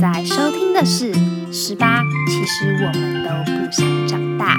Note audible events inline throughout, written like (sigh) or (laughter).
在收听的是《十八》，其实我们都不想长大。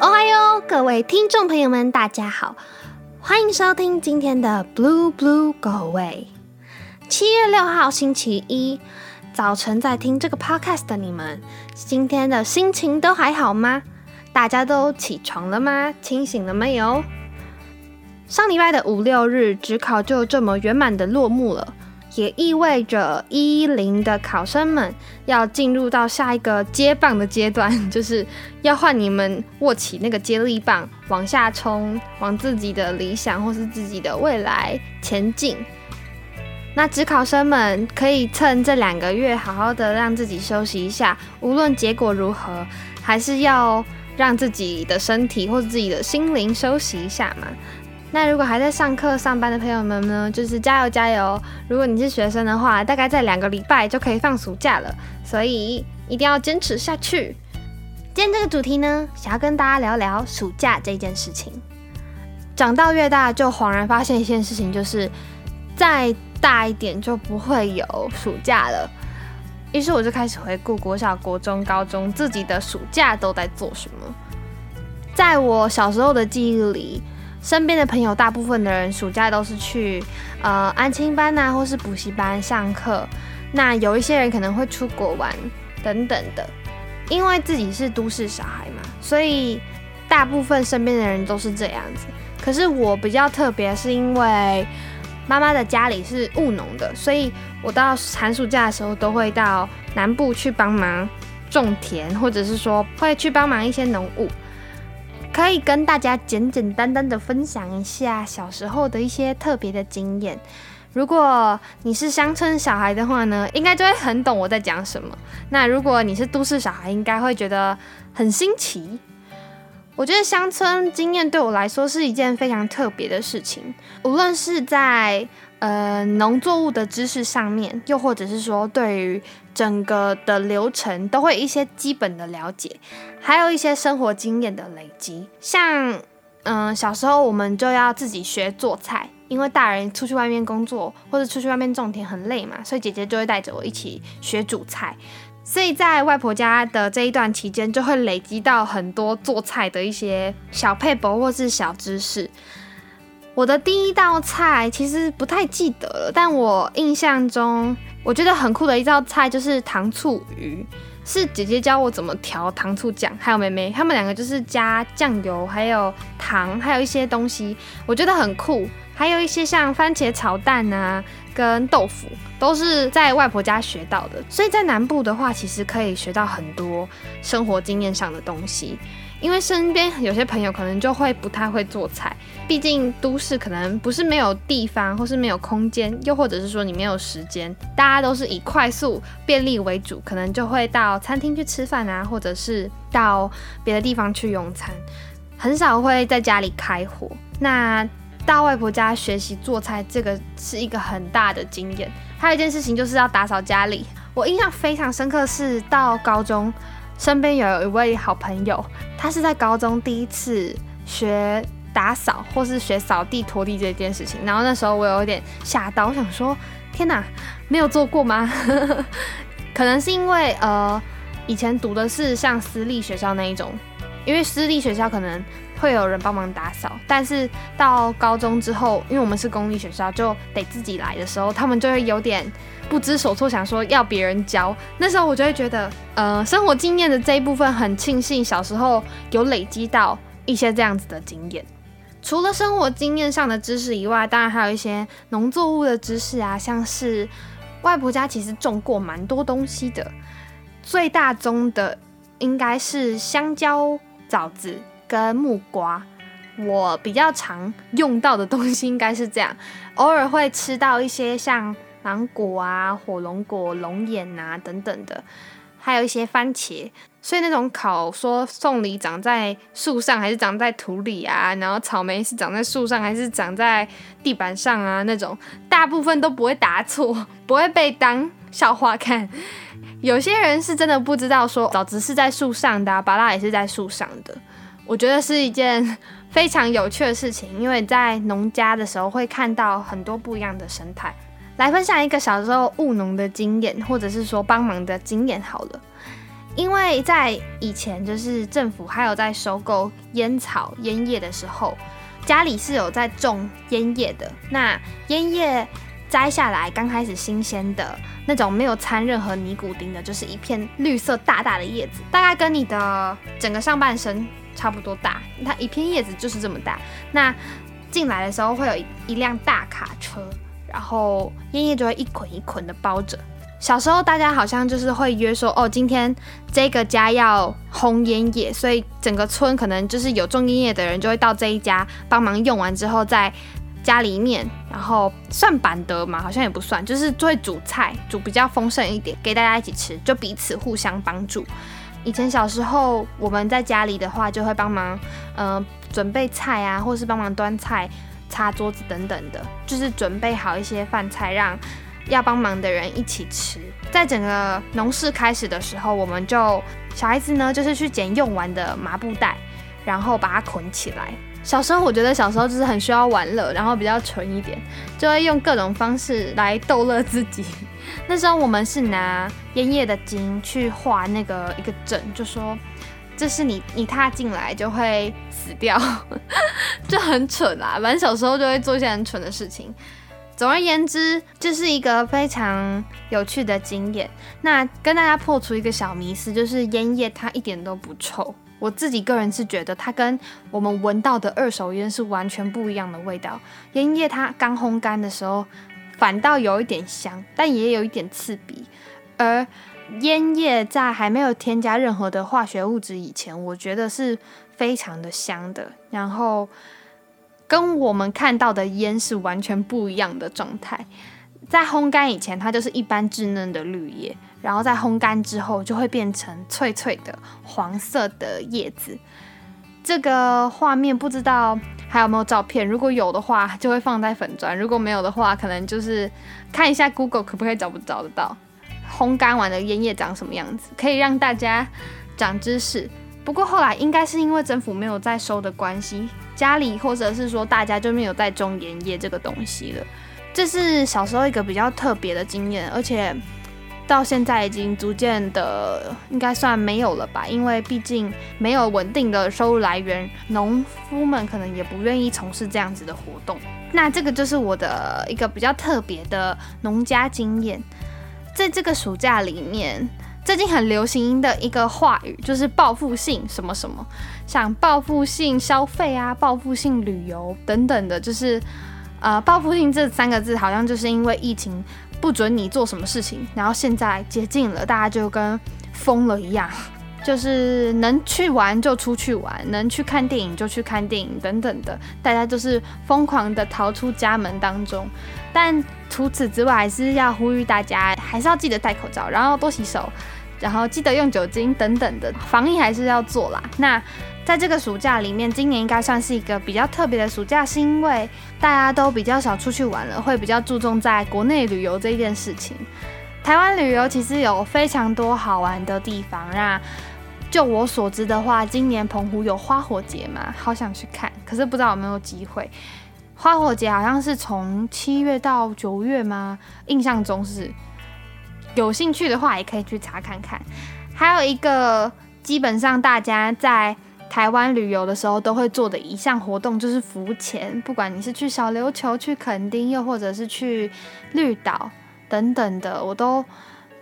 哦嗨哟，各位听众朋友们，大家好，欢迎收听今天的 Blue Blue Go Away。七月六号星期一早晨，在听这个 podcast 的你们，今天的心情都还好吗？大家都起床了吗？清醒了没有？上礼拜的五六日职考就这么圆满的落幕了。也意味着一零的考生们要进入到下一个接棒的阶段，(laughs) 就是要换你们握起那个接力棒，往下冲，往自己的理想或是自己的未来前进。那职考生们可以趁这两个月好好的让自己休息一下，无论结果如何，还是要让自己的身体或者自己的心灵休息一下嘛。那如果还在上课上班的朋友们呢，就是加油加油！如果你是学生的话，大概在两个礼拜就可以放暑假了，所以一定要坚持下去。今天这个主题呢，想要跟大家聊聊暑假这件事情。长到越大，就恍然发现一件事情，就是在大一点就不会有暑假了。于是我就开始回顾国小、国中、高中自己的暑假都在做什么。在我小时候的记忆里。身边的朋友，大部分的人暑假都是去呃安亲班呐，或是补习班上课。那有一些人可能会出国玩等等的。因为自己是都市小孩嘛，所以大部分身边的人都是这样子。可是我比较特别，是因为妈妈的家里是务农的，所以我到寒暑假的时候都会到南部去帮忙种田，或者是说会去帮忙一些农务。可以跟大家简简单单的分享一下小时候的一些特别的经验。如果你是乡村小孩的话呢，应该就会很懂我在讲什么。那如果你是都市小孩，应该会觉得很新奇。我觉得乡村经验对我来说是一件非常特别的事情，无论是在。呃，农作物的知识上面，又或者是说对于整个的流程，都会一些基本的了解，还有一些生活经验的累积。像，嗯，小时候我们就要自己学做菜，因为大人出去外面工作或者出去外面种田很累嘛，所以姐姐就会带着我一起学煮菜。所以在外婆家的这一段期间，就会累积到很多做菜的一些小配博或是小知识。我的第一道菜其实不太记得了，但我印象中我觉得很酷的一道菜就是糖醋鱼，是姐姐教我怎么调糖醋酱，还有妹妹，他们两个就是加酱油，还有糖，还有一些东西，我觉得很酷。还有一些像番茄炒蛋啊，跟豆腐，都是在外婆家学到的。所以在南部的话，其实可以学到很多生活经验上的东西。因为身边有些朋友可能就会不太会做菜，毕竟都市可能不是没有地方，或是没有空间，又或者是说你没有时间，大家都是以快速便利为主，可能就会到餐厅去吃饭啊，或者是到别的地方去用餐，很少会在家里开火。那到外婆家学习做菜，这个是一个很大的经验。还有一件事情就是要打扫家里，我印象非常深刻，是到高中。身边有一位好朋友，他是在高中第一次学打扫或是学扫地拖地这件事情，然后那时候我有点吓到，我想说 (laughs) 天哪，没有做过吗？(laughs) 可能是因为呃以前读的是像私立学校那一种，因为私立学校可能会有人帮忙打扫，但是到高中之后，因为我们是公立学校，就得自己来的时候，他们就会有点。不知所措，想说要别人教。那时候我就会觉得，呃，生活经验的这一部分很庆幸，小时候有累积到一些这样子的经验。除了生活经验上的知识以外，当然还有一些农作物的知识啊，像是外婆家其实种过蛮多东西的。最大宗的应该是香蕉、枣子跟木瓜。我比较常用到的东西应该是这样，偶尔会吃到一些像。芒果啊，火龙果、龙眼啊等等的，还有一些番茄。所以那种烤说凤梨长在树上还是长在土里啊，然后草莓是长在树上还是长在地板上啊，那种大部分都不会答错，不会被当笑话看。有些人是真的不知道说枣子是在树上的，芭拉也是在树上的。我觉得是一件非常有趣的事情，因为在农家的时候会看到很多不一样的生态。来分享一个小时候务农的经验，或者是说帮忙的经验好了。因为在以前，就是政府还有在收购烟草、烟叶的时候，家里是有在种烟叶的。那烟叶摘下来，刚开始新鲜的那种，没有掺任何尼古丁的，就是一片绿色大大的叶子，大概跟你的整个上半身差不多大。它一片叶子就是这么大。那进来的时候会有一辆大卡车，然后烟叶就会一捆一捆的包着。小时候大家好像就是会约说，哦，今天这个家要烘烟叶，所以整个村可能就是有种烟叶的人就会到这一家帮忙用完之后，再家里面，然后算板德嘛，好像也不算，就是会煮菜，煮比较丰盛一点给大家一起吃，就彼此互相帮助。以前小时候我们在家里的话，就会帮忙，嗯，准备菜啊，或是帮忙端菜、擦桌子等等的，就是准备好一些饭菜让。要帮忙的人一起吃。在整个农事开始的时候，我们就小孩子呢，就是去捡用完的麻布袋，然后把它捆起来。小时候我觉得小时候就是很需要玩乐，然后比较纯一点，就会用各种方式来逗乐自己。(laughs) 那时候我们是拿烟叶的茎去画那个一个阵，就说这是你你踏进来就会死掉，(laughs) 就很蠢啦。反正小时候就会做一些很蠢的事情。总而言之，这是一个非常有趣的经验。那跟大家破除一个小迷思，就是烟叶它一点都不臭。我自己个人是觉得它跟我们闻到的二手烟是完全不一样的味道。烟叶它刚烘干的时候，反倒有一点香，但也有一点刺鼻。而烟叶在还没有添加任何的化学物质以前，我觉得是非常的香的。然后。跟我们看到的烟是完全不一样的状态。在烘干以前，它就是一般稚嫩的绿叶，然后在烘干之后就会变成脆脆的黄色的叶子。这个画面不知道还有没有照片，如果有的话就会放在粉砖；如果没有的话，可能就是看一下 Google 可不可以找不找得到烘干完的烟叶长什么样子，可以让大家长知识。不过后来应该是因为政府没有在收的关系，家里或者是说大家就没有在种烟叶这个东西了。这是小时候一个比较特别的经验，而且到现在已经逐渐的应该算没有了吧，因为毕竟没有稳定的收入来源，农夫们可能也不愿意从事这样子的活动。那这个就是我的一个比较特别的农家经验，在这个暑假里面。最近很流行的一个话语就是报复性什么什么，像报复性消费啊、报复性旅游等等的，就是呃，报复性这三个字好像就是因为疫情不准你做什么事情，然后现在解禁了，大家就跟疯了一样，就是能去玩就出去玩，能去看电影就去看电影等等的，大家就是疯狂的逃出家门当中。但除此之外，还是要呼吁大家，还是要记得戴口罩，然后多洗手，然后记得用酒精等等的防疫还是要做啦。那在这个暑假里面，今年应该算是一个比较特别的暑假，是因为大家都比较少出去玩了，会比较注重在国内旅游这一件事情。台湾旅游其实有非常多好玩的地方。那就我所知的话，今年澎湖有花火节嘛，好想去看，可是不知道有没有机会。花火节好像是从七月到九月吗？印象中是。有兴趣的话，也可以去查看看。还有一个，基本上大家在台湾旅游的时候都会做的一项活动，就是浮潜。不管你是去小琉球、去垦丁，又或者是去绿岛等等的，我都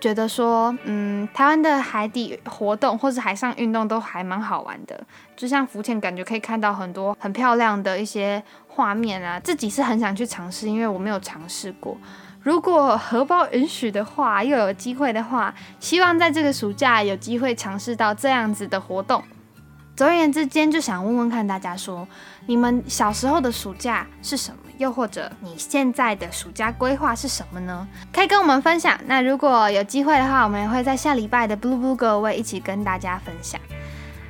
觉得说，嗯，台湾的海底活动或是海上运动都还蛮好玩的。就像浮潜，感觉可以看到很多很漂亮的一些。画面啊，自己是很想去尝试，因为我没有尝试过。如果荷包允许的话，又有机会的话，希望在这个暑假有机会尝试到这样子的活动。总而言之，今天就想问问看大家说，你们小时候的暑假是什么？又或者你现在的暑假规划是什么呢？可以跟我们分享。那如果有机会的话，我们也会在下礼拜的 Blue Blue 各位一起跟大家分享。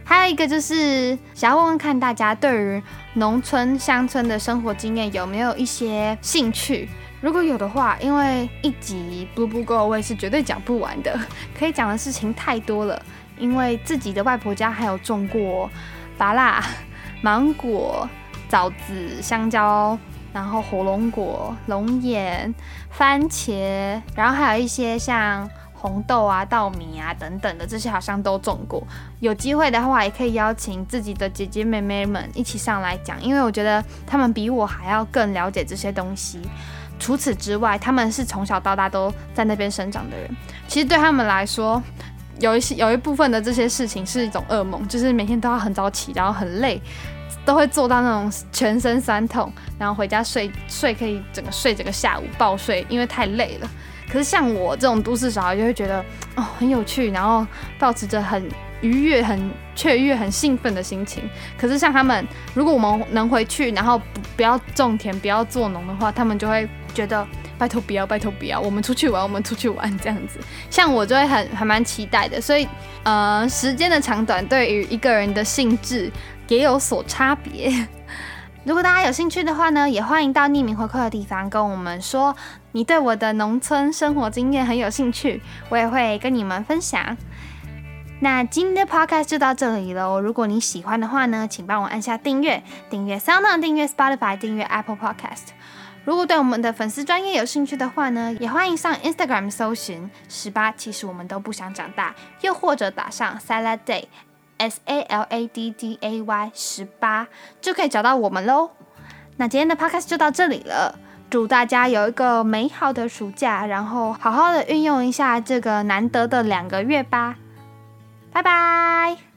还有一个就是想要问问看大家对于农村乡村的生活经验有没有一些兴趣？如果有的话，因为一集 Blue Blue 各位是绝对讲不完的，(laughs) 可以讲的事情太多了。因为自己的外婆家还有种过芭辣、(laughs) 芒果、枣子、香蕉，然后火龙果、龙眼、番茄，然后还有一些像。红豆啊、稻米啊等等的这些好像都种过。有机会的话，也可以邀请自己的姐姐妹妹们一起上来讲，因为我觉得他们比我还要更了解这些东西。除此之外，他们是从小到大都在那边生长的人，其实对他们来说，有一些有一部分的这些事情是一种噩梦，就是每天都要很早起，然后很累，都会做到那种全身酸痛，然后回家睡睡可以整个睡整个下午暴睡，因为太累了。可是像我这种都市小孩就会觉得哦很有趣，然后保持着很愉悦、很雀跃、很兴奋的心情。可是像他们，如果我们能回去，然后不不要种田、不要做农的话，他们就会觉得拜托不要、拜托不要，我们出去玩，我们出去玩这样子。像我就会很还蛮期待的。所以呃，时间的长短对于一个人的性质也有所差别。(laughs) 如果大家有兴趣的话呢，也欢迎到匿名回馈的地方跟我们说，你对我的农村生活经验很有兴趣，我也会跟你们分享。那今天的 podcast 就到这里喽。如果你喜欢的话呢，请帮我按下订阅，订阅 Sound，订阅 Spotify，订阅 Apple Podcast。如果对我们的粉丝专业有兴趣的话呢，也欢迎上 Instagram 搜寻十八，其实我们都不想长大，又或者打上 Salad Day。S A L A D D A Y 十八就可以找到我们喽。那今天的 podcast 就到这里了，祝大家有一个美好的暑假，然后好好的运用一下这个难得的两个月吧。拜拜。